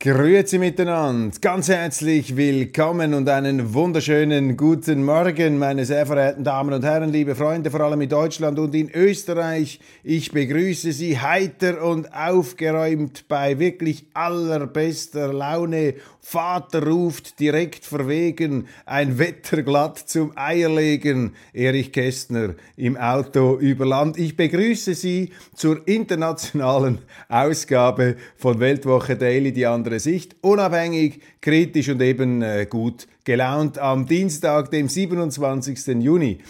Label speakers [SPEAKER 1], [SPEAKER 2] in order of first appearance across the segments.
[SPEAKER 1] Grüezi miteinander, ganz herzlich willkommen und einen wunderschönen guten Morgen, meine sehr verehrten Damen und Herren, liebe Freunde, vor allem in Deutschland und in Österreich. Ich begrüße Sie heiter und aufgeräumt bei wirklich allerbester Laune. Vater ruft direkt verwegen, ein Wetterglatt zum Eierlegen. Erich Kästner im Auto über Land. Ich begrüße Sie zur internationalen Ausgabe von Weltwoche Daily, die andere Sicht, unabhängig, kritisch und eben äh, gut gelaunt am Dienstag, dem 27. Juni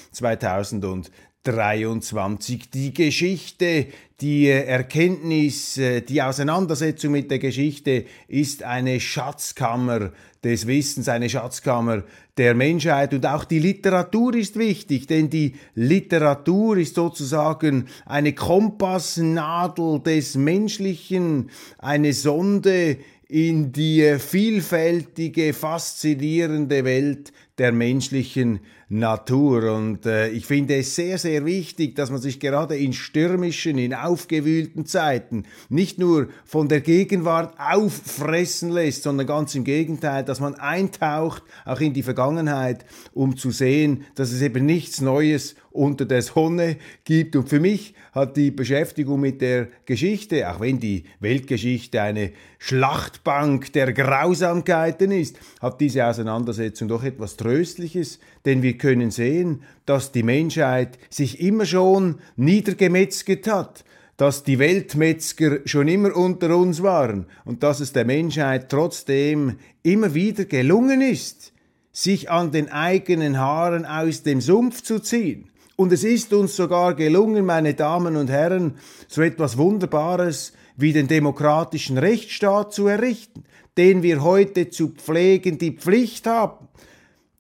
[SPEAKER 1] 2023. Die Geschichte, die Erkenntnis, äh, die Auseinandersetzung mit der Geschichte ist eine Schatzkammer des Wissens, eine Schatzkammer der Menschheit und auch die Literatur ist wichtig, denn die Literatur ist sozusagen eine Kompassnadel des Menschlichen, eine Sonde, in die vielfältige, faszinierende Welt der menschlichen Natur. Und äh, ich finde es sehr, sehr wichtig, dass man sich gerade in stürmischen, in aufgewühlten Zeiten nicht nur von der Gegenwart auffressen lässt, sondern ganz im Gegenteil, dass man eintaucht, auch in die Vergangenheit, um zu sehen, dass es eben nichts Neues unter der Sonne gibt. Und für mich hat die Beschäftigung mit der Geschichte, auch wenn die Weltgeschichte eine Schlachtbank der Grausamkeiten ist, hat diese Auseinandersetzung doch etwas Tröstliches, denn wir können sehen, dass die Menschheit sich immer schon niedergemetzget hat, dass die Weltmetzger schon immer unter uns waren und dass es der Menschheit trotzdem immer wieder gelungen ist, sich an den eigenen Haaren aus dem Sumpf zu ziehen. Und es ist uns sogar gelungen, meine Damen und Herren, so etwas Wunderbares wie den demokratischen Rechtsstaat zu errichten, den wir heute zu pflegen die Pflicht haben.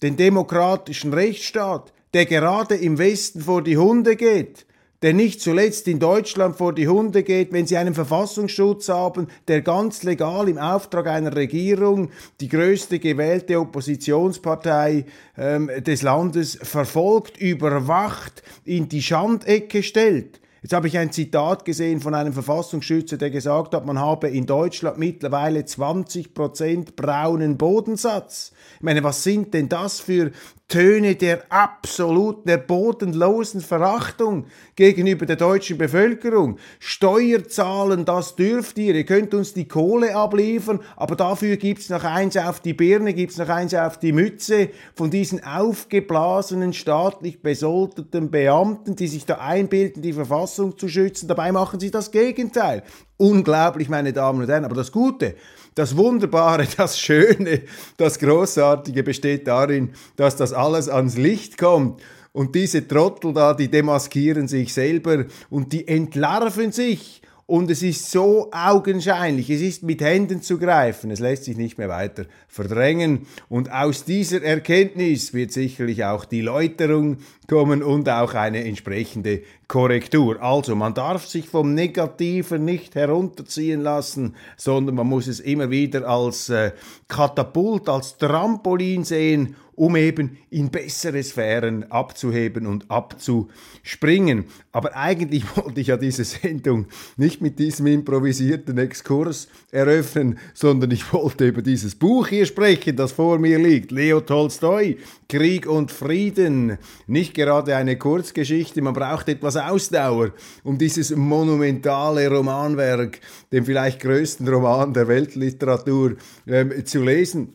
[SPEAKER 1] Den demokratischen Rechtsstaat, der gerade im Westen vor die Hunde geht, der nicht zuletzt in Deutschland vor die Hunde geht, wenn sie einen Verfassungsschutz haben, der ganz legal im Auftrag einer Regierung die größte gewählte Oppositionspartei ähm, des Landes verfolgt, überwacht, in die Schandecke stellt. Jetzt habe ich ein Zitat gesehen von einem Verfassungsschützer, der gesagt hat, man habe in Deutschland mittlerweile 20% braunen Bodensatz. Ich meine, was sind denn das für Töne der absoluten, der bodenlosen Verachtung gegenüber der deutschen Bevölkerung. Steuerzahlen, das dürft ihr. Ihr könnt uns die Kohle abliefern, aber dafür gibt's noch eins auf die Birne, gibt's noch eins auf die Mütze von diesen aufgeblasenen, staatlich besoldeten Beamten, die sich da einbilden, die Verfassung zu schützen. Dabei machen sie das Gegenteil. Unglaublich, meine Damen und Herren. Aber das Gute, das Wunderbare, das Schöne, das Großartige besteht darin, dass das alles ans Licht kommt. Und diese Trottel da, die demaskieren sich selber und die entlarven sich. Und es ist so augenscheinlich, es ist mit Händen zu greifen, es lässt sich nicht mehr weiter verdrängen. Und aus dieser Erkenntnis wird sicherlich auch die Läuterung kommen und auch eine entsprechende Korrektur. Also man darf sich vom Negativen nicht herunterziehen lassen, sondern man muss es immer wieder als äh, Katapult, als Trampolin sehen um eben in bessere Sphären abzuheben und abzuspringen. Aber eigentlich wollte ich ja diese Sendung nicht mit diesem improvisierten Exkurs eröffnen, sondern ich wollte über dieses Buch hier sprechen, das vor mir liegt. Leo Tolstoi, Krieg und Frieden. Nicht gerade eine Kurzgeschichte, man braucht etwas Ausdauer, um dieses monumentale Romanwerk, den vielleicht größten Roman der Weltliteratur, ähm, zu lesen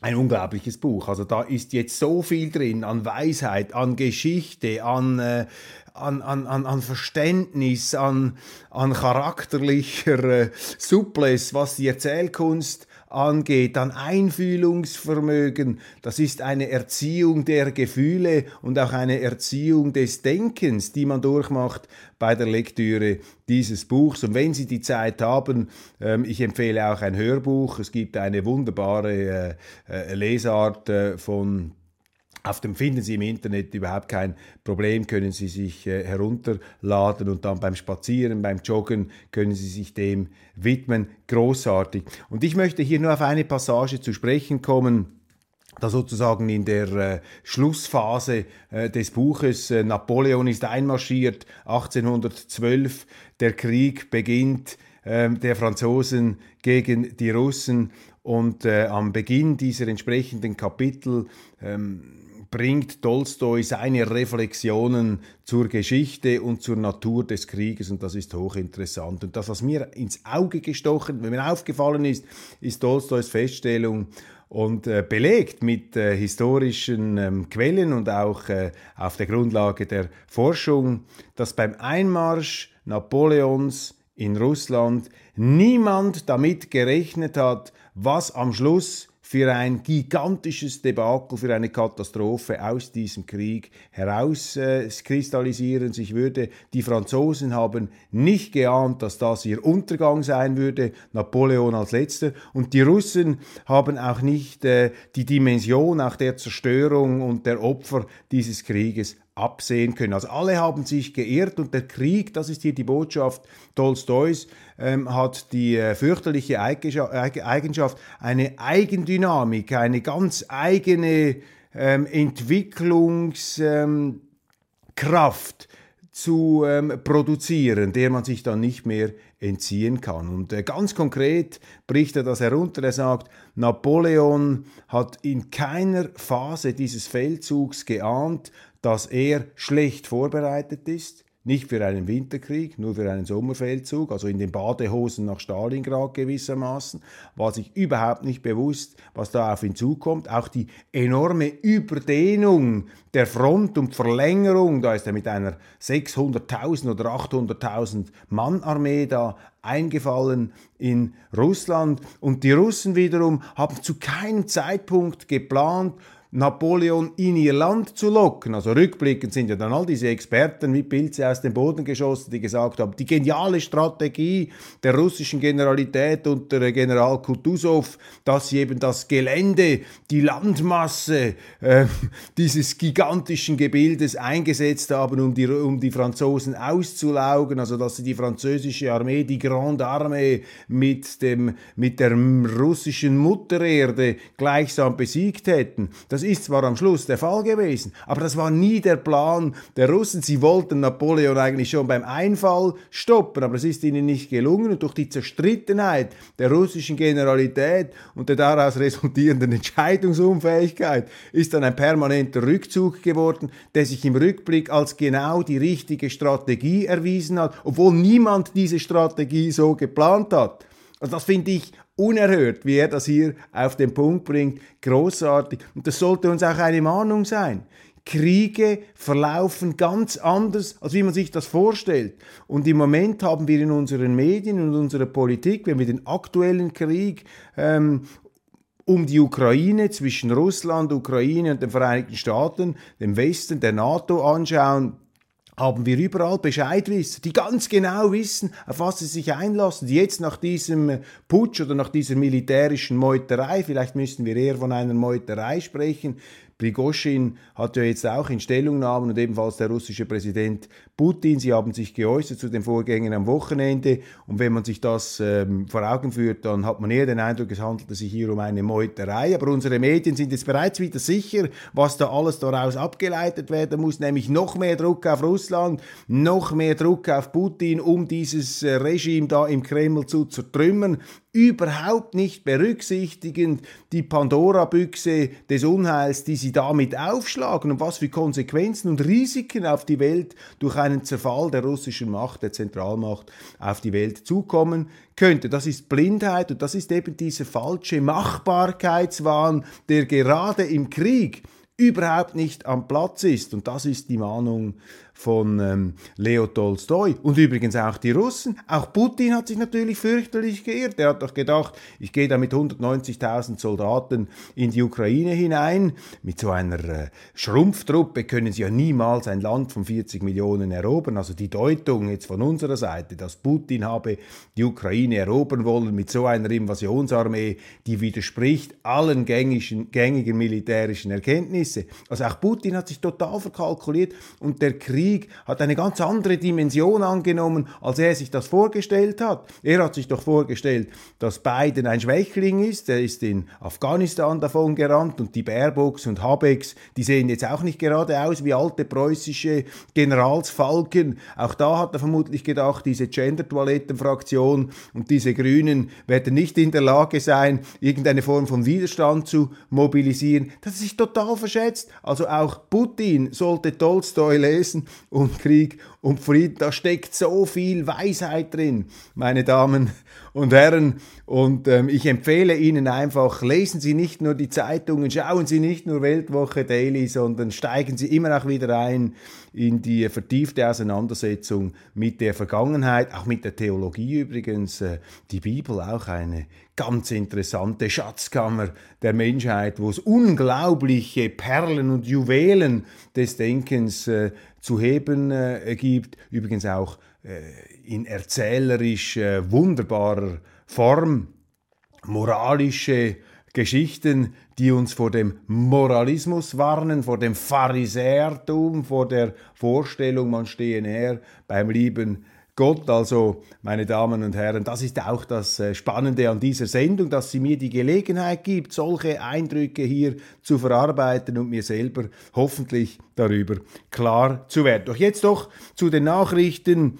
[SPEAKER 1] ein unglaubliches Buch. Also da ist jetzt so viel drin an Weisheit, an Geschichte, an, äh, an, an, an Verständnis, an, an charakterlicher äh, Suples, was die Erzählkunst angeht, dann Einfühlungsvermögen. Das ist eine Erziehung der Gefühle und auch eine Erziehung des Denkens, die man durchmacht bei der Lektüre dieses Buchs. Und wenn Sie die Zeit haben, ähm, ich empfehle auch ein Hörbuch. Es gibt eine wunderbare äh, äh, Lesart äh, von auf dem finden Sie im Internet überhaupt kein Problem, können Sie sich äh, herunterladen und dann beim Spazieren, beim Joggen können Sie sich dem widmen. Großartig. Und ich möchte hier nur auf eine Passage zu sprechen kommen da sozusagen in der äh, Schlussphase äh, des Buches. Äh, Napoleon ist einmarschiert, 1812, der Krieg beginnt ähm, der Franzosen gegen die Russen und äh, am Beginn dieser entsprechenden Kapitel ähm, bringt Tolstoi seine Reflexionen zur Geschichte und zur Natur des Krieges und das ist hochinteressant. Und das, was mir ins Auge gestochen, wenn mir aufgefallen ist, ist Tolstois Feststellung und äh, belegt mit äh, historischen ähm, Quellen und auch äh, auf der Grundlage der Forschung, dass beim Einmarsch Napoleons in Russland niemand damit gerechnet hat, was am Schluss für ein gigantisches Debakel, für eine Katastrophe aus diesem Krieg herauskristallisieren. Sich würde, die Franzosen haben nicht geahnt, dass das ihr Untergang sein würde, Napoleon als letzter. Und die Russen haben auch nicht äh, die Dimension auch der Zerstörung und der Opfer dieses Krieges absehen können. Also alle haben sich geirrt und der Krieg, das ist hier die Botschaft Tolstois, ähm, hat die äh, fürchterliche Eigenschaft, eine Eigendynamik, eine ganz eigene ähm, Entwicklungskraft ähm, zu ähm, produzieren, der man sich dann nicht mehr entziehen kann. Und äh, ganz konkret bricht er das herunter. Er sagt, Napoleon hat in keiner Phase dieses Feldzugs geahnt, dass er schlecht vorbereitet ist, nicht für einen Winterkrieg, nur für einen Sommerfeldzug, also in den Badehosen nach Stalingrad gewissermaßen, war sich überhaupt nicht bewusst, was da auf ihn zukommt. Auch die enorme Überdehnung der Front und Verlängerung, da ist er mit einer 600.000 oder 800.000 Mann Armee da eingefallen in Russland. Und die Russen wiederum haben zu keinem Zeitpunkt geplant, Napoleon in ihr Land zu locken. Also rückblickend sind ja dann all diese Experten wie Pilze aus dem Boden geschossen, die gesagt haben, die geniale Strategie der russischen Generalität unter General Kutuzov, dass sie eben das Gelände, die Landmasse äh, dieses gigantischen Gebildes eingesetzt haben, um die, um die Franzosen auszulaugen, also dass sie die französische Armee, die Grande Armee mit, dem, mit der russischen Muttererde gleichsam besiegt hätten. Das das ist zwar am Schluss der Fall gewesen, aber das war nie der Plan der Russen. Sie wollten Napoleon eigentlich schon beim Einfall stoppen, aber es ist ihnen nicht gelungen und durch die Zerstrittenheit der russischen Generalität und der daraus resultierenden Entscheidungsunfähigkeit ist dann ein permanenter Rückzug geworden, der sich im Rückblick als genau die richtige Strategie erwiesen hat, obwohl niemand diese Strategie so geplant hat. Also das finde ich unerhört, wie er das hier auf den Punkt bringt. Großartig. Und das sollte uns auch eine Mahnung sein. Kriege verlaufen ganz anders, als wie man sich das vorstellt. Und im Moment haben wir in unseren Medien und unserer Politik, wenn wir den aktuellen Krieg ähm, um die Ukraine zwischen Russland, Ukraine und den Vereinigten Staaten, dem Westen, der NATO anschauen, haben wir überall Bescheidwisser, die ganz genau wissen, auf was sie sich einlassen, jetzt nach diesem Putsch oder nach dieser militärischen Meuterei, vielleicht müssten wir eher von einer Meuterei sprechen, Prigoschin hat ja jetzt auch in Stellungnahmen und ebenfalls der russische Präsident Putin, sie haben sich geäußert zu den Vorgängen am Wochenende. Und wenn man sich das ähm, vor Augen führt, dann hat man eher den Eindruck, es handelte sich hier um eine Meuterei. Aber unsere Medien sind jetzt bereits wieder sicher, was da alles daraus abgeleitet werden muss, nämlich noch mehr Druck auf Russland, noch mehr Druck auf Putin, um dieses äh, Regime da im Kreml zu zertrümmern überhaupt nicht berücksichtigend die Pandora-Büchse des Unheils, die sie damit aufschlagen und was für Konsequenzen und Risiken auf die Welt durch einen Zerfall der russischen Macht, der Zentralmacht auf die Welt zukommen könnte. Das ist Blindheit und das ist eben dieser falsche Machbarkeitswahn, der gerade im Krieg überhaupt nicht am Platz ist. Und das ist die Mahnung von ähm, Leo Tolstoi und übrigens auch die Russen. Auch Putin hat sich natürlich fürchterlich geirrt. Er hat doch gedacht, ich gehe da mit 190.000 Soldaten in die Ukraine hinein. Mit so einer äh, Schrumpftruppe können sie ja niemals ein Land von 40 Millionen erobern. Also die Deutung jetzt von unserer Seite, dass Putin habe die Ukraine erobern wollen mit so einer Invasionsarmee, die widerspricht allen gängigen, gängigen militärischen Erkenntnissen. Also auch Putin hat sich total verkalkuliert und der Krieg Krieg hat eine ganz andere Dimension angenommen, als er sich das vorgestellt hat. Er hat sich doch vorgestellt, dass Biden ein Schwächling ist. Er ist in Afghanistan davon gerannt und die Baerbocks und Habecks, die sehen jetzt auch nicht gerade aus wie alte preußische Generalsfalken. Auch da hat er vermutlich gedacht, diese Gender-Toiletten-Fraktion und diese Grünen werden nicht in der Lage sein, irgendeine Form von Widerstand zu mobilisieren. Das ist total verschätzt. Also auch Putin sollte Tolstoi lesen und Krieg und Frieden. Da steckt so viel Weisheit drin, meine Damen und Herren. Und ähm, ich empfehle Ihnen einfach, lesen Sie nicht nur die Zeitungen, schauen Sie nicht nur Weltwoche Daily, sondern steigen Sie immer auch wieder ein in die vertiefte Auseinandersetzung mit der Vergangenheit, auch mit der Theologie übrigens. Äh, die Bibel auch eine ganz interessante Schatzkammer der Menschheit, wo es unglaubliche Perlen und Juwelen des Denkens äh, zu heben äh, gibt. Übrigens auch äh, in erzählerisch äh, wunderbarer Form. Moralische Geschichten, die uns vor dem Moralismus warnen, vor dem Pharisäertum, vor der Vorstellung, man stehe näher beim lieben Gott. Also, meine Damen und Herren, das ist auch das äh, Spannende an dieser Sendung, dass sie mir die Gelegenheit gibt, solche Eindrücke hier zu verarbeiten und mir selber hoffentlich darüber klar zu werden. Doch jetzt doch zu den Nachrichten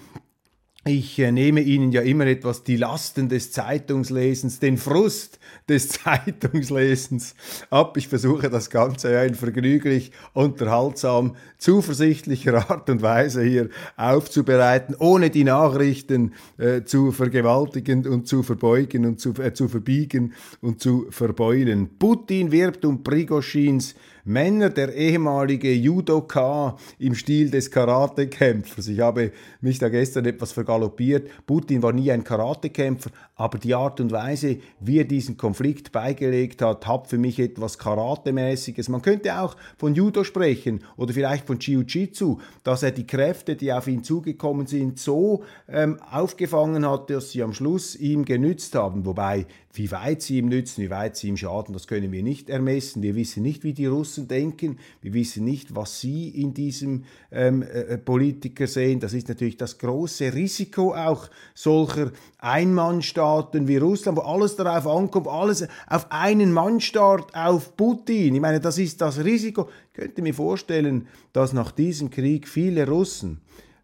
[SPEAKER 1] ich äh, nehme Ihnen ja immer etwas die Lasten des Zeitungslesens, den Frust des Zeitungslesens ab. Ich versuche das Ganze ja in vergnüglich, unterhaltsam, zuversichtlicher Art und Weise hier aufzubereiten, ohne die Nachrichten äh, zu vergewaltigen und zu verbeugen und zu, äh, zu verbiegen und zu verbeulen. Putin wirbt um Prigoschins Männer, der ehemalige Judoka im Stil des Karatekämpfers. Ich habe mich da gestern etwas vergaloppiert. Putin war nie ein Karatekämpfer, aber die Art und Weise, wie er diesen Konflikt beigelegt hat, hat für mich etwas Karatemäßiges. Man könnte auch von Judo sprechen oder vielleicht von Jiu-Jitsu, dass er die Kräfte, die auf ihn zugekommen sind, so ähm, aufgefangen hat, dass sie am Schluss ihm genützt haben. Wobei wie weit sie ihm nützen, wie weit sie ihm schaden, das können wir nicht ermessen. Wir wissen nicht, wie die Russen denken. Wir wissen nicht, was sie in diesem ähm, äh, Politiker sehen. Das ist natürlich das große Risiko auch solcher Einmannstaaten wie Russland, wo alles darauf ankommt, alles auf einen Mannstaat, auf Putin. Ich meine, das ist das Risiko. Ich könnte mir vorstellen, dass nach diesem Krieg viele Russen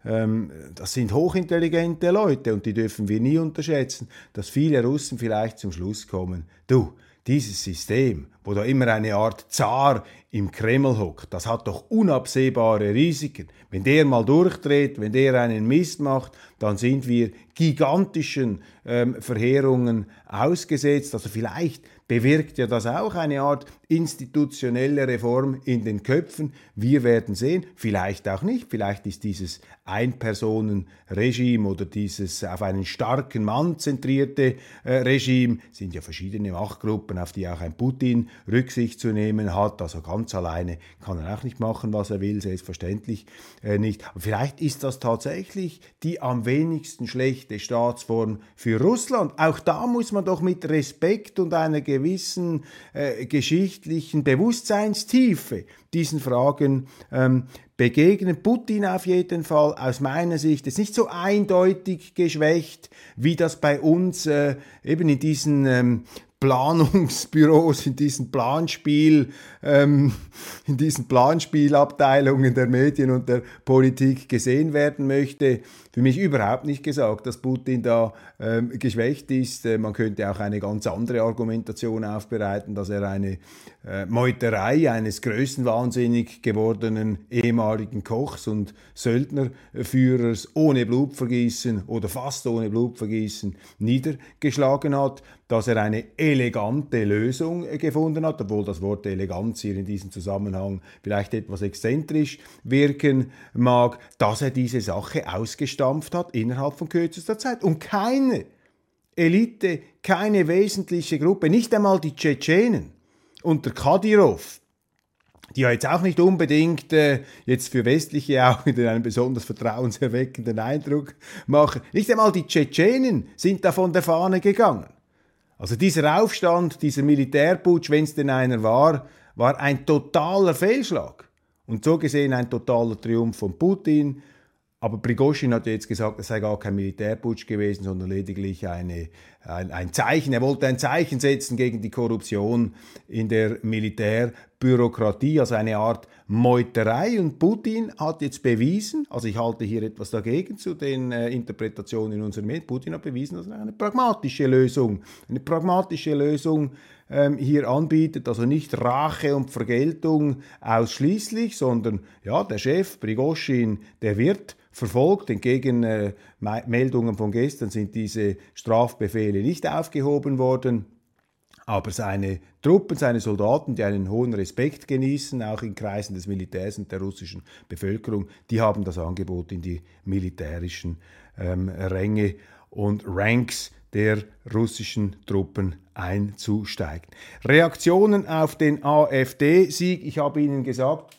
[SPEAKER 1] ähm, das sind hochintelligente Leute und die dürfen wir nie unterschätzen, dass viele Russen vielleicht zum Schluss kommen, du, dieses System, wo da immer eine Art Zar im Kreml hockt, das hat doch unabsehbare Risiken. Wenn der mal durchdreht, wenn der einen Mist macht, dann sind wir gigantischen ähm, Verheerungen ausgesetzt. Also vielleicht bewirkt ja das auch eine Art institutionelle Reform in den Köpfen. Wir werden sehen, vielleicht auch nicht, vielleicht ist dieses Ein-Personen-Regime oder dieses auf einen starken Mann zentrierte äh, Regime, sind ja verschiedene Machtgruppen, auf die auch ein Putin Rücksicht zu nehmen hat. Also ganz alleine kann er auch nicht machen, was er will, selbstverständlich äh, nicht. Aber vielleicht ist das tatsächlich die am wenigsten schlechte Staatsform für Russland. Auch da muss man doch mit Respekt und einer gewissen äh, geschichtlichen Bewusstseinstiefe diesen Fragen ähm, begegnen. Putin auf jeden Fall aus meiner Sicht ist nicht so eindeutig geschwächt, wie das bei uns äh, eben in diesen ähm, Planungsbüros, in diesen Planspiel, ähm, in diesen Planspielabteilungen der Medien und der Politik gesehen werden möchte. Für mich überhaupt nicht gesagt, dass Putin da ähm, geschwächt ist. Äh, man könnte auch eine ganz andere Argumentation aufbereiten, dass er eine äh, Meuterei eines größenwahnsinnig gewordenen ehemaligen Kochs und Söldnerführers ohne Blutvergießen oder fast ohne Blutvergießen niedergeschlagen hat, dass er eine elegante Lösung äh, gefunden hat, obwohl das Wort Eleganz hier in diesem Zusammenhang vielleicht etwas exzentrisch wirken mag, dass er diese Sache ausgestampft hat innerhalb von kürzester Zeit. Und keine Elite, keine wesentliche Gruppe, nicht einmal die Tschetschenen unter Kadyrov, die ja jetzt auch nicht unbedingt äh, jetzt für westliche Augen einen besonders vertrauenserweckenden Eindruck machen. Nicht einmal die Tschetschenen sind da von der Fahne gegangen. Also dieser Aufstand, dieser Militärputsch, wenn es denn einer war, war ein totaler Fehlschlag. Und so gesehen ein totaler Triumph von Putin aber Prigozhin hat jetzt gesagt, es sei gar kein Militärputsch gewesen, sondern lediglich eine, ein, ein, Zeichen. Er wollte ein Zeichen setzen gegen die Korruption in der Militärbürokratie, also eine Art Meuterei. Und Putin hat jetzt bewiesen, also ich halte hier etwas dagegen zu den äh, Interpretationen in unserem Medien, Putin hat bewiesen, dass er eine pragmatische Lösung, eine pragmatische Lösung ähm, hier anbietet, also nicht Rache und Vergeltung ausschließlich, sondern ja, der Chef Prigozhin, der wird verfolgt. Entgegen äh, Meldungen von gestern sind diese Strafbefehle nicht aufgehoben worden. Aber seine Truppen, seine Soldaten, die einen hohen Respekt genießen, auch in Kreisen des Militärs und der russischen Bevölkerung, die haben das Angebot in die militärischen ähm, Ränge und Ranks der russischen Truppen einzusteigen. Reaktionen auf den AfD-Sieg. Ich habe Ihnen gesagt,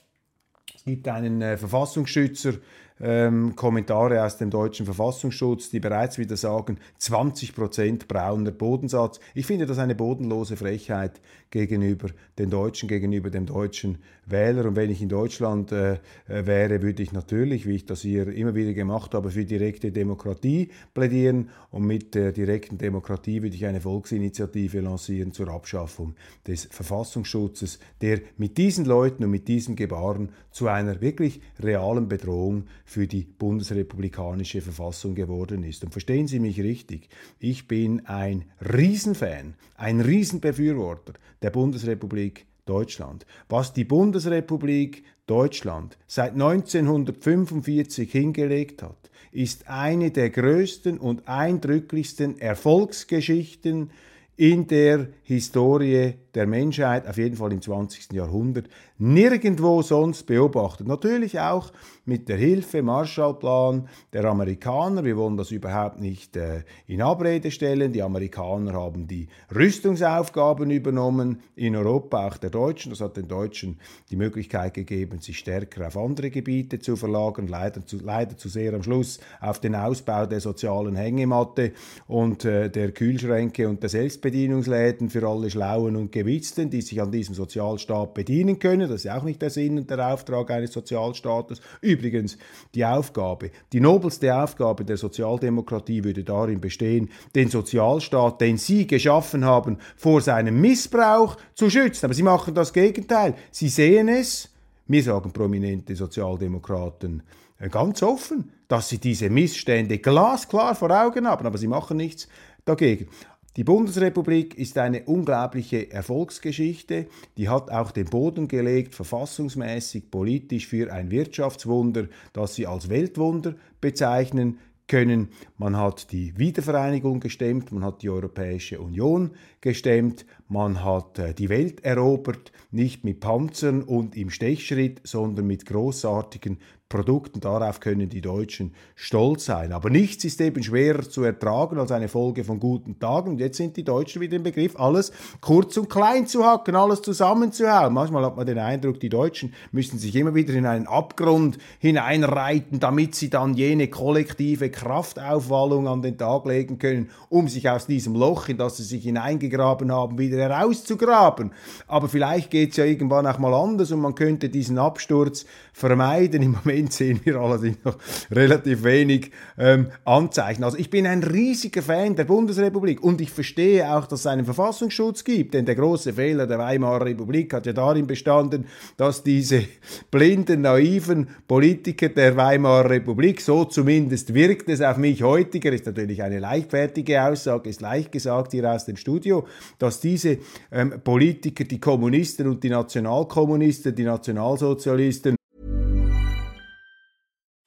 [SPEAKER 1] es gibt einen äh, Verfassungsschützer, ähm, Kommentare aus dem deutschen Verfassungsschutz, die bereits wieder sagen, 20% brauner Bodensatz. Ich finde das eine bodenlose Frechheit gegenüber den Deutschen, gegenüber dem deutschen Wähler. Und wenn ich in Deutschland äh, äh, wäre, würde ich natürlich, wie ich das hier immer wieder gemacht habe, für direkte Demokratie plädieren. Und mit der direkten Demokratie würde ich eine Volksinitiative lancieren zur Abschaffung des Verfassungsschutzes, der mit diesen Leuten und mit diesem Gebaren zu einer wirklich realen Bedrohung für die bundesrepublikanische Verfassung geworden ist. Und verstehen Sie mich richtig, ich bin ein Riesenfan, ein Riesenbefürworter der Bundesrepublik Deutschland. Was die Bundesrepublik Deutschland seit 1945 hingelegt hat, ist eine der größten und eindrücklichsten Erfolgsgeschichten in der Historie der Menschheit, auf jeden Fall im 20. Jahrhundert, nirgendwo sonst beobachtet. Natürlich auch mit der Hilfe, Marshallplan der Amerikaner. Wir wollen das überhaupt nicht äh, in Abrede stellen. Die Amerikaner haben die Rüstungsaufgaben übernommen in Europa, auch der Deutschen. Das hat den Deutschen die Möglichkeit gegeben, sich stärker auf andere Gebiete zu verlagern, leider zu, leider zu sehr am Schluss auf den Ausbau der sozialen Hängematte und äh, der Kühlschränke und der Selbstbedienungsläden für alle Schlauen und Gewitzten, die sich an diesem Sozialstaat bedienen können. Das ist auch nicht der Sinn und der Auftrag eines Sozialstaates. Übrigens, die Aufgabe, die nobelste Aufgabe der Sozialdemokratie würde darin bestehen, den Sozialstaat, den Sie geschaffen haben, vor seinem Missbrauch zu schützen. Aber Sie machen das Gegenteil. Sie sehen es, mir sagen prominente Sozialdemokraten äh, ganz offen, dass sie diese Missstände glasklar vor Augen haben, aber sie machen nichts dagegen. Die Bundesrepublik ist eine unglaubliche Erfolgsgeschichte, die hat auch den Boden gelegt, verfassungsmäßig, politisch für ein Wirtschaftswunder, das sie als Weltwunder bezeichnen können. Man hat die Wiedervereinigung gestemmt, man hat die Europäische Union gestemmt, man hat äh, die Welt erobert, nicht mit Panzern und im Stechschritt, sondern mit großartigen Produkten. Darauf können die Deutschen stolz sein. Aber nichts ist eben schwerer zu ertragen als eine Folge von guten Tagen. Und jetzt sind die Deutschen wieder im Begriff, alles kurz und klein zu hacken, alles zusammenzuhauen. Manchmal hat man den Eindruck, die Deutschen müssen sich immer wieder in einen Abgrund hineinreiten, damit sie dann jene kollektive Kraftaufwallung an den Tag legen können, um sich aus diesem Loch, in das sie sich hineingegraben haben, wieder herauszugraben. Aber vielleicht geht es ja irgendwann auch mal anders und man könnte diesen Absturz vermeiden. Im Moment Moment sehen wir allerdings noch relativ wenig ähm, Anzeichen. Also ich bin ein riesiger Fan der Bundesrepublik und ich verstehe auch, dass es einen Verfassungsschutz gibt, denn der große Fehler der Weimarer Republik hat ja darin bestanden, dass diese blinden, naiven Politiker der Weimarer Republik, so zumindest wirkt es auf mich heutiger, ist natürlich eine leichtfertige Aussage, ist leicht gesagt hier aus dem Studio, dass diese diese ähm, Politiker, die Kommunisten und die Nationalkommunisten, die Nationalsozialisten.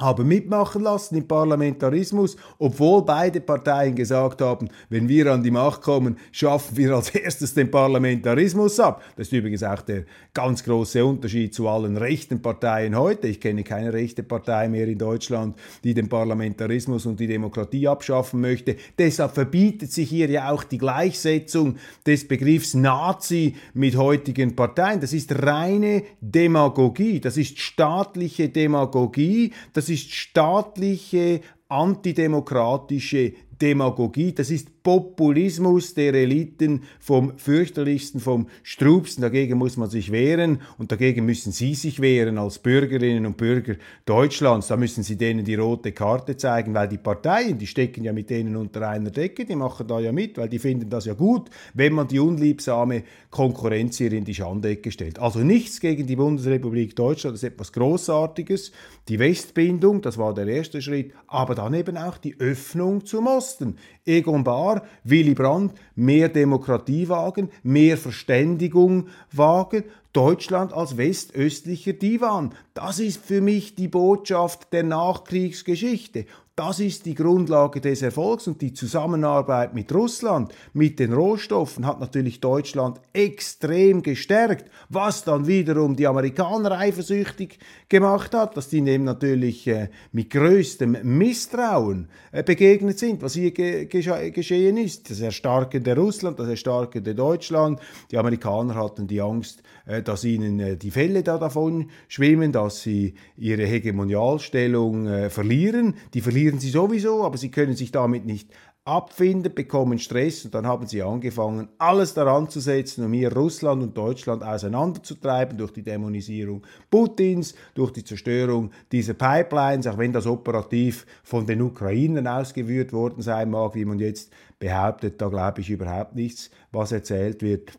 [SPEAKER 1] Haben mitmachen lassen im Parlamentarismus, obwohl beide Parteien gesagt haben, wenn wir an die Macht kommen, schaffen wir als erstes den Parlamentarismus ab. Das ist übrigens auch der ganz große Unterschied zu allen rechten Parteien heute. Ich kenne keine rechte Partei mehr in Deutschland, die den Parlamentarismus und die Demokratie abschaffen möchte. Deshalb verbietet sich hier ja auch die Gleichsetzung des Begriffs Nazi mit heutigen Parteien. Das ist reine Demagogie, das ist staatliche Demagogie, das ist staatliche antidemokratische Demagogie, das ist Populismus der Eliten vom fürchterlichsten, vom strubsten. Dagegen muss man sich wehren und dagegen müssen Sie sich wehren als Bürgerinnen und Bürger Deutschlands. Da müssen Sie denen die rote Karte zeigen, weil die Parteien, die stecken ja mit denen unter einer Decke, die machen da ja mit, weil die finden das ja gut, wenn man die unliebsame Konkurrenz hier in die Schandecke stellt. Also nichts gegen die Bundesrepublik Deutschland, das ist etwas Großartiges. Die Westbindung, das war der erste Schritt, aber dann eben auch die Öffnung zum Osten. Egon Bahr, Willy Brandt, mehr Demokratie wagen, mehr Verständigung wagen, Deutschland als westöstlicher Divan. Das ist für mich die Botschaft der Nachkriegsgeschichte. Das ist die Grundlage des Erfolgs und die Zusammenarbeit mit Russland, mit den Rohstoffen hat natürlich Deutschland extrem gestärkt, was dann wiederum die Amerikaner eifersüchtig gemacht hat, dass die dem natürlich äh, mit größtem Misstrauen äh, begegnet sind, was hier ge geschehen ist. Das erstarkende Russland, das erstarkende Deutschland. Die Amerikaner hatten die Angst, äh, dass ihnen die Fälle da davon schwimmen, dass sie ihre Hegemonialstellung verlieren. Die verlieren sie sowieso, aber sie können sich damit nicht abfinden, bekommen Stress und dann haben sie angefangen, alles daran zu setzen, um hier Russland und Deutschland auseinanderzutreiben durch die Dämonisierung Putins, durch die Zerstörung dieser Pipelines, auch wenn das operativ von den Ukrainern ausgeführt worden sein mag, wie man jetzt behauptet, da glaube ich überhaupt nichts, was erzählt wird.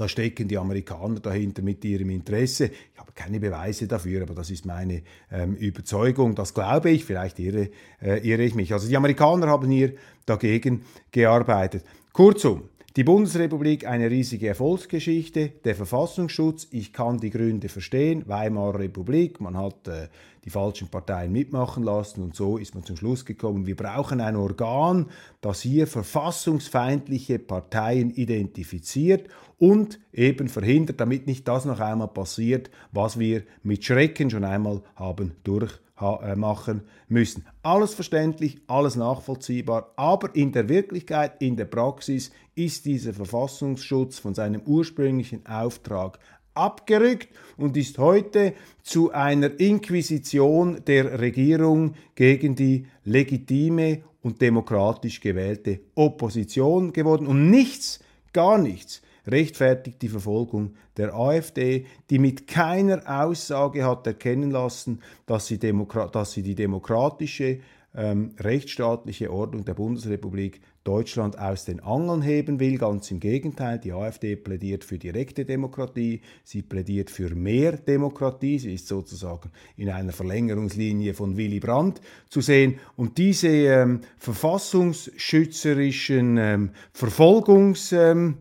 [SPEAKER 1] Da stecken die Amerikaner dahinter mit ihrem Interesse. Ich habe keine Beweise dafür, aber das ist meine ähm, Überzeugung. Das glaube ich, vielleicht irre, äh, irre ich mich. Also die Amerikaner haben hier dagegen gearbeitet. Kurzum, die Bundesrepublik eine riesige Erfolgsgeschichte, der Verfassungsschutz, ich kann die Gründe verstehen, Weimarer Republik, man hat äh, die falschen Parteien mitmachen lassen und so ist man zum Schluss gekommen, wir brauchen ein Organ, das hier verfassungsfeindliche Parteien identifiziert und eben verhindert, damit nicht das noch einmal passiert, was wir mit Schrecken schon einmal haben durch äh, müssen. Alles verständlich, alles nachvollziehbar, aber in der Wirklichkeit, in der Praxis ist dieser Verfassungsschutz von seinem ursprünglichen Auftrag abgerückt und ist heute zu einer Inquisition der Regierung gegen die legitime und demokratisch gewählte Opposition geworden. Und nichts, gar nichts rechtfertigt die Verfolgung der AfD, die mit keiner Aussage hat erkennen lassen, dass sie, Demokra dass sie die demokratische, ähm, rechtsstaatliche Ordnung der Bundesrepublik Deutschland aus den Angeln heben will. Ganz im Gegenteil, die AfD plädiert für direkte Demokratie, sie plädiert für mehr Demokratie, sie ist sozusagen in einer Verlängerungslinie von Willy Brandt zu sehen. Und diese ähm, verfassungsschützerischen ähm, Verfolgungs... Ähm,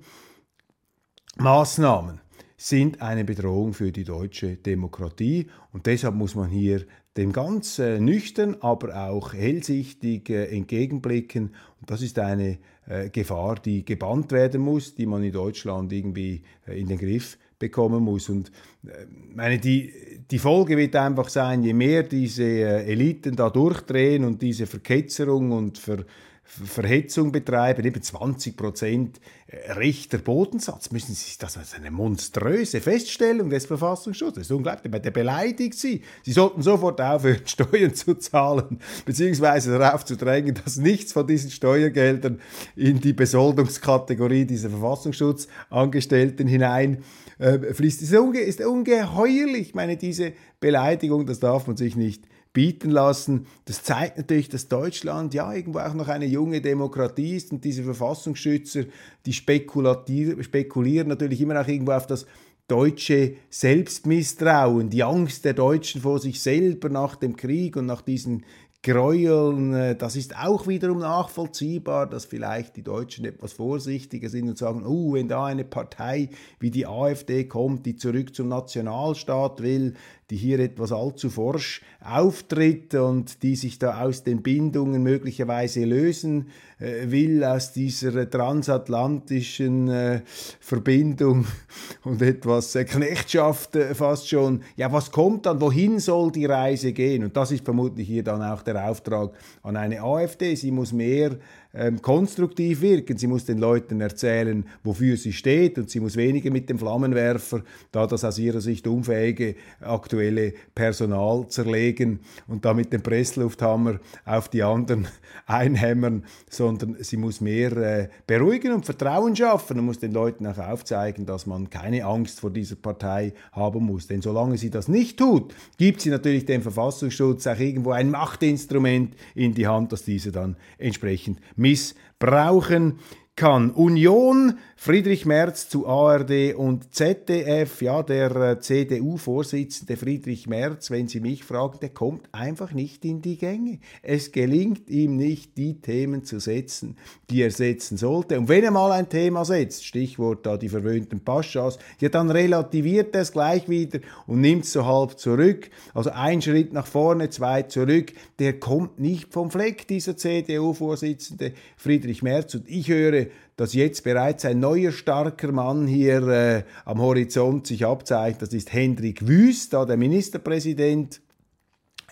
[SPEAKER 1] sind eine Bedrohung für die deutsche Demokratie. Und deshalb muss man hier dem ganz äh, nüchtern, aber auch hellsichtig äh, entgegenblicken. Und das ist eine äh, Gefahr, die gebannt werden muss, die man in Deutschland irgendwie äh, in den Griff bekommen muss. Und äh, meine, die, die Folge wird einfach sein, je mehr diese äh, Eliten da durchdrehen und diese Verketzerung und Ver Verhetzung betreiben, eben 20 Prozent äh, rechter Bodensatz, müssen Sie sich das als eine monströse Feststellung des Verfassungsschutzes, das ist unglaublich, der beleidigt Sie. Sie sollten sofort aufhören, Steuern zu zahlen, beziehungsweise darauf zu drängen, dass nichts von diesen Steuergeldern in die Besoldungskategorie dieser Verfassungsschutzangestellten hinein äh, fließt. Das ist, unge ist ungeheuerlich, ich meine, diese Beleidigung, das darf man sich nicht bieten lassen. Das zeigt natürlich, dass Deutschland ja irgendwo auch noch eine junge Demokratie ist und diese Verfassungsschützer, die spekulieren natürlich immer auch irgendwo auf das deutsche Selbstmisstrauen, die Angst der Deutschen vor sich selber nach dem Krieg und nach diesen Gräueln, äh, das ist auch wiederum nachvollziehbar, dass vielleicht die Deutschen etwas vorsichtiger sind und sagen, oh, wenn da eine Partei wie die AfD kommt, die zurück zum Nationalstaat will, die hier etwas allzu forsch auftritt und die sich da aus den Bindungen möglicherweise lösen äh, will, aus dieser transatlantischen äh, Verbindung und etwas äh, Knechtschaft äh, fast schon. Ja, was kommt dann? Wohin soll die Reise gehen? Und das ist vermutlich hier dann auch der Auftrag an eine AfD. Sie muss mehr ähm, konstruktiv wirken. Sie muss den Leuten erzählen, wofür sie steht und sie muss weniger mit dem Flammenwerfer, da das aus ihrer Sicht unfähige aktuelle Personal zerlegen und da mit dem Presslufthammer auf die anderen einhämmern, sondern sie muss mehr äh, beruhigen und Vertrauen schaffen und muss den Leuten auch aufzeigen, dass man keine Angst vor dieser Partei haben muss. Denn solange sie das nicht tut, gibt sie natürlich dem Verfassungsschutz auch irgendwo ein Machtinstrument in die Hand, das diese dann entsprechend missbrauchen kann. Union Friedrich Merz zu ARD und ZDF, ja, der äh, CDU-Vorsitzende Friedrich Merz, wenn Sie mich fragen, der kommt einfach nicht in die Gänge. Es gelingt ihm nicht, die Themen zu setzen, die er setzen sollte. Und wenn er mal ein Thema setzt, Stichwort da die verwöhnten Paschas, ja, dann relativiert er es gleich wieder und nimmt es so halb zurück. Also ein Schritt nach vorne, zwei zurück. Der kommt nicht vom Fleck, dieser CDU-Vorsitzende Friedrich Merz. Und ich höre dass jetzt bereits ein neuer starker Mann hier äh, am Horizont sich abzeichnet. Das ist Hendrik Wüst, der Ministerpräsident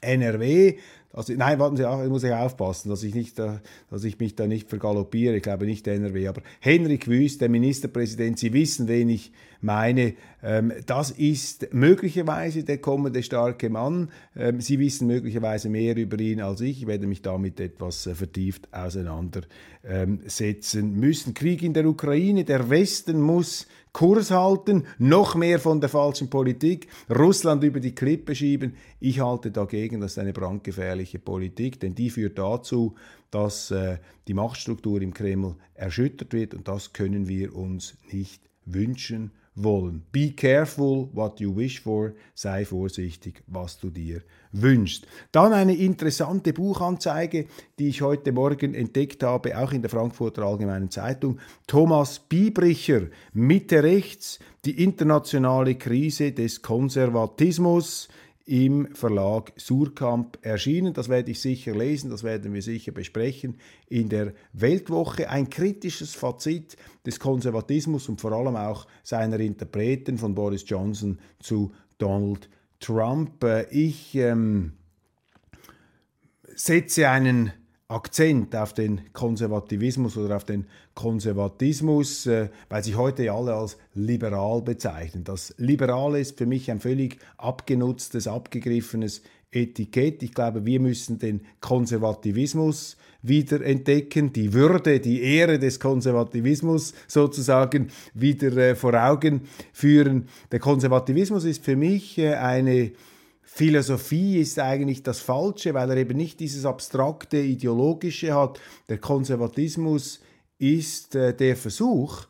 [SPEAKER 1] NRW. Also, nein, warten Sie, ich muss ich aufpassen, dass ich, nicht, dass ich mich da nicht vergaloppiere. Ich glaube nicht der NRW, aber Henrik Wüst, der Ministerpräsident, Sie wissen, wen ich meine. Ähm, das ist möglicherweise der kommende starke Mann. Ähm, Sie wissen möglicherweise mehr über ihn als ich. Ich werde mich damit etwas äh, vertieft auseinandersetzen müssen. Krieg in der Ukraine, der Westen muss Kurs halten, noch mehr von der falschen Politik, Russland über die Klippe schieben. Ich halte dagegen, das ist eine brandgefährliche Politik, denn die führt dazu, dass äh, die Machtstruktur im Kreml erschüttert wird und das können wir uns nicht wünschen wollen. Be careful what you wish for, sei vorsichtig, was du dir wünschst. Dann eine interessante Buchanzeige, die ich heute Morgen entdeckt habe, auch in der Frankfurter Allgemeinen Zeitung. Thomas Biebricher, Mitte rechts, die internationale Krise des Konservatismus im Verlag Surkamp erschienen. Das werde ich sicher lesen, das werden wir sicher besprechen in der Weltwoche. Ein kritisches Fazit des Konservatismus und vor allem auch seiner Interpreten von Boris Johnson zu Donald Trump. Ich ähm, setze einen Akzent auf den Konservativismus oder auf den Konservatismus, äh, weil sich heute alle als liberal bezeichnen. Das Liberale ist für mich ein völlig abgenutztes, abgegriffenes Etikett. Ich glaube, wir müssen den Konservativismus wieder entdecken, die Würde, die Ehre des Konservativismus sozusagen wieder äh, vor Augen führen. Der Konservativismus ist für mich äh, eine Philosophie ist eigentlich das Falsche, weil er eben nicht dieses abstrakte Ideologische hat. Der Konservatismus ist äh, der Versuch,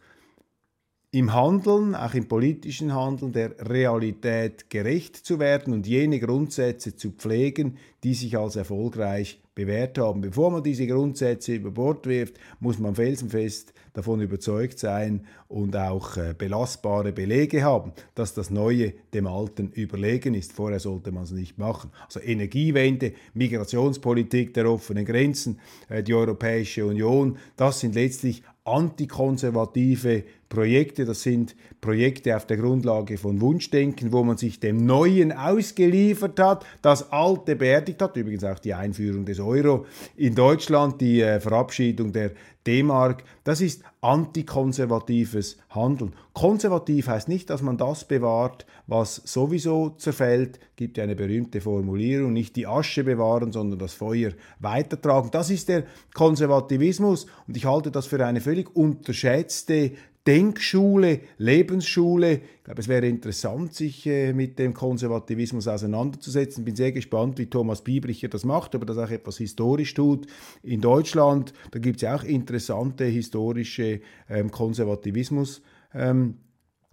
[SPEAKER 1] im Handeln, auch im politischen Handeln, der Realität gerecht zu werden und jene Grundsätze zu pflegen, die sich als erfolgreich bewährt haben. Bevor man diese Grundsätze über Bord wirft, muss man felsenfest davon überzeugt sein und auch äh, belastbare Belege haben, dass das Neue dem Alten überlegen ist. Vorher sollte man es nicht machen. Also Energiewende, Migrationspolitik der offenen Grenzen, äh, die Europäische Union, das sind letztlich antikonservative Projekte. Das sind Projekte auf der Grundlage von Wunschdenken, wo man sich dem Neuen ausgeliefert hat, das Alte beerdigt hat. Übrigens auch die Einführung des Euro in Deutschland, die äh, Verabschiedung der D-Mark. Das ist antikonservatives Handeln. Konservativ heißt nicht, dass man das bewahrt, was sowieso zerfällt. Gibt ja eine berühmte Formulierung, nicht die Asche bewahren, sondern das Feuer weitertragen. Das ist der Konservativismus und ich halte das für eine völlig unterschätzte Denkschule, Lebensschule. Ich glaube, es wäre interessant, sich äh, mit dem Konservativismus auseinanderzusetzen. Bin sehr gespannt, wie Thomas Biebricher das macht, ob er das auch etwas historisch tut. In Deutschland, da gibt es ja auch interessante historische ähm, Konservativismus. Ähm,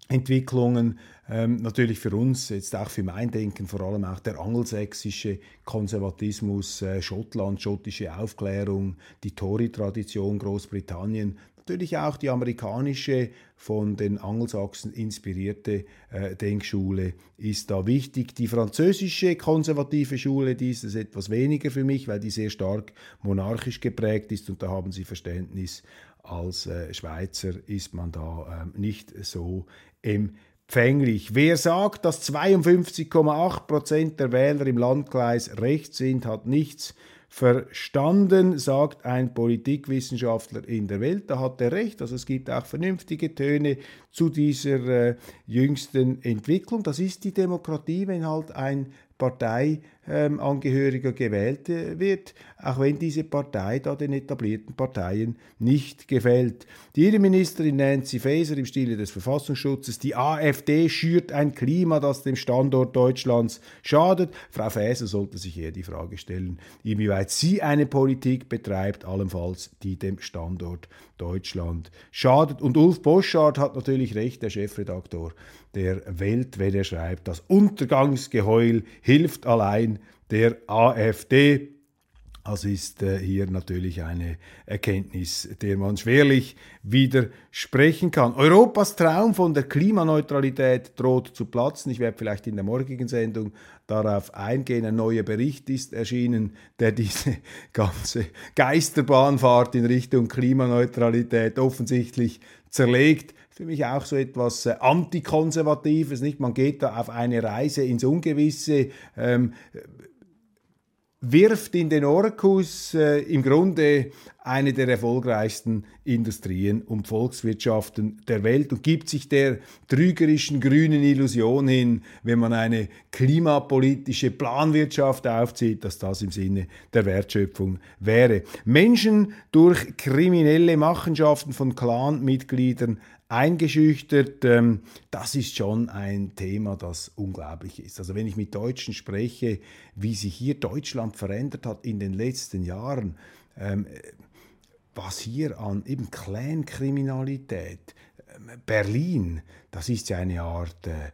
[SPEAKER 1] Entwicklungen. Ähm, natürlich für uns, jetzt auch für mein Denken, vor allem auch der angelsächsische Konservatismus, äh, Schottland, schottische Aufklärung, die Tory-Tradition Großbritannien, natürlich auch die amerikanische, von den Angelsachsen inspirierte äh, Denkschule ist da wichtig. Die französische konservative Schule, die ist es etwas weniger für mich, weil die sehr stark monarchisch geprägt ist und da haben sie Verständnis. Als äh, Schweizer ist man da äh, nicht so empfänglich. Wer sagt, dass 52,8 Prozent der Wähler im Landkreis rechts sind, hat nichts verstanden, sagt ein Politikwissenschaftler in der Welt. Da hat er recht. Also es gibt auch vernünftige Töne zu dieser äh, jüngsten Entwicklung. Das ist die Demokratie, wenn halt ein Parteiangehöriger ähm, gewählt äh, wird, auch wenn diese Partei da den etablierten Parteien nicht gefällt. Die Innenministerin Nancy Faeser im Stile des Verfassungsschutzes, die AfD schürt ein Klima, das dem Standort Deutschlands schadet. Frau Faeser sollte sich eher die Frage stellen, inwieweit sie eine Politik betreibt, allenfalls die dem Standort Deutschland schadet. Und Ulf Boschardt hat natürlich recht, der Chefredaktor der Welt, wenn er schreibt, das Untergangsgeheul hilft allein der AfD. Also ist äh, hier natürlich eine Erkenntnis, der man schwerlich widersprechen kann. Europas Traum von der Klimaneutralität droht zu platzen. Ich werde vielleicht in der morgigen Sendung darauf eingehen. Ein neuer Bericht ist erschienen, der diese ganze Geisterbahnfahrt in Richtung Klimaneutralität offensichtlich zerlegt für mich auch so etwas äh, Antikonservatives, nicht? Man geht da auf eine Reise ins Ungewisse, ähm, wirft in den Orkus äh, im Grunde eine der erfolgreichsten Industrien und Volkswirtschaften der Welt und gibt sich der trügerischen grünen Illusion hin, wenn man eine klimapolitische Planwirtschaft aufzieht, dass das im Sinne der Wertschöpfung wäre. Menschen durch kriminelle Machenschaften von Clanmitgliedern eingeschüchtert. Ähm, das ist schon ein Thema, das unglaublich ist. Also wenn ich mit Deutschen spreche, wie sich hier Deutschland verändert hat in den letzten Jahren, ähm, was hier an eben Clankriminalität, ähm, Berlin, das ist ja eine Art äh,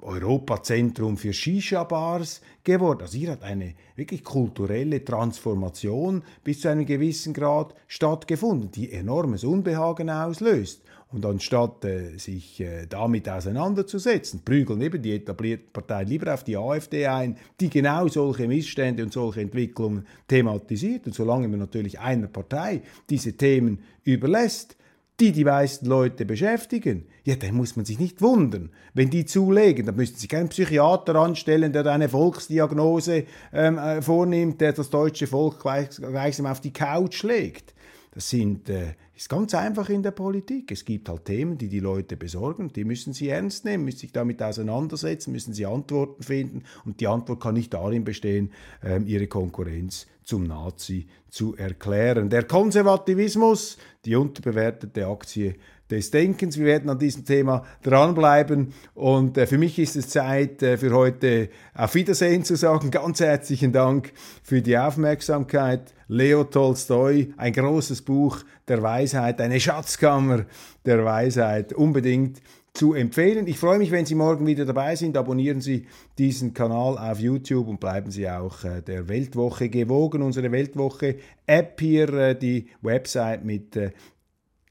[SPEAKER 1] Europazentrum für Shisha-Bars geworden. Also hier hat eine wirklich kulturelle Transformation bis zu einem gewissen Grad stattgefunden, die enormes Unbehagen auslöst. Und anstatt äh, sich äh, damit auseinanderzusetzen, prügeln eben die etablierten Parteien lieber auf die AfD ein, die genau solche Missstände und solche Entwicklungen thematisiert. Und solange man natürlich einer Partei diese Themen überlässt, die die meisten Leute beschäftigen, ja, dann muss man sich nicht wundern, wenn die zulegen. Dann müssten Sie keinen Psychiater anstellen, der eine Volksdiagnose ähm, äh, vornimmt, der das deutsche Volk gleichsam auf die Couch legt. Das sind, äh, ist ganz einfach in der Politik. Es gibt halt Themen, die die Leute besorgen, die müssen sie ernst nehmen, müssen sich damit auseinandersetzen, müssen sie Antworten finden und die Antwort kann nicht darin bestehen, äh, ihre Konkurrenz zum Nazi zu erklären. Der Konservativismus, die unterbewertete Aktie des Denkens. Wir werden an diesem Thema dranbleiben und äh, für mich ist es Zeit äh, für heute auf Wiedersehen zu sagen. Ganz herzlichen Dank für die Aufmerksamkeit. Leo Tolstoi, ein großes Buch der Weisheit, eine Schatzkammer der Weisheit, unbedingt zu empfehlen. Ich freue mich, wenn Sie morgen wieder dabei sind. Abonnieren Sie diesen Kanal auf YouTube und bleiben Sie auch äh, der Weltwoche gewogen. Unsere Weltwoche-App hier, äh, die Website mit äh,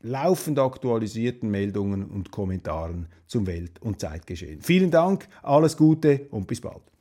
[SPEAKER 1] laufend aktualisierten Meldungen und Kommentaren zum Welt- und Zeitgeschehen. Vielen Dank, alles Gute und bis bald.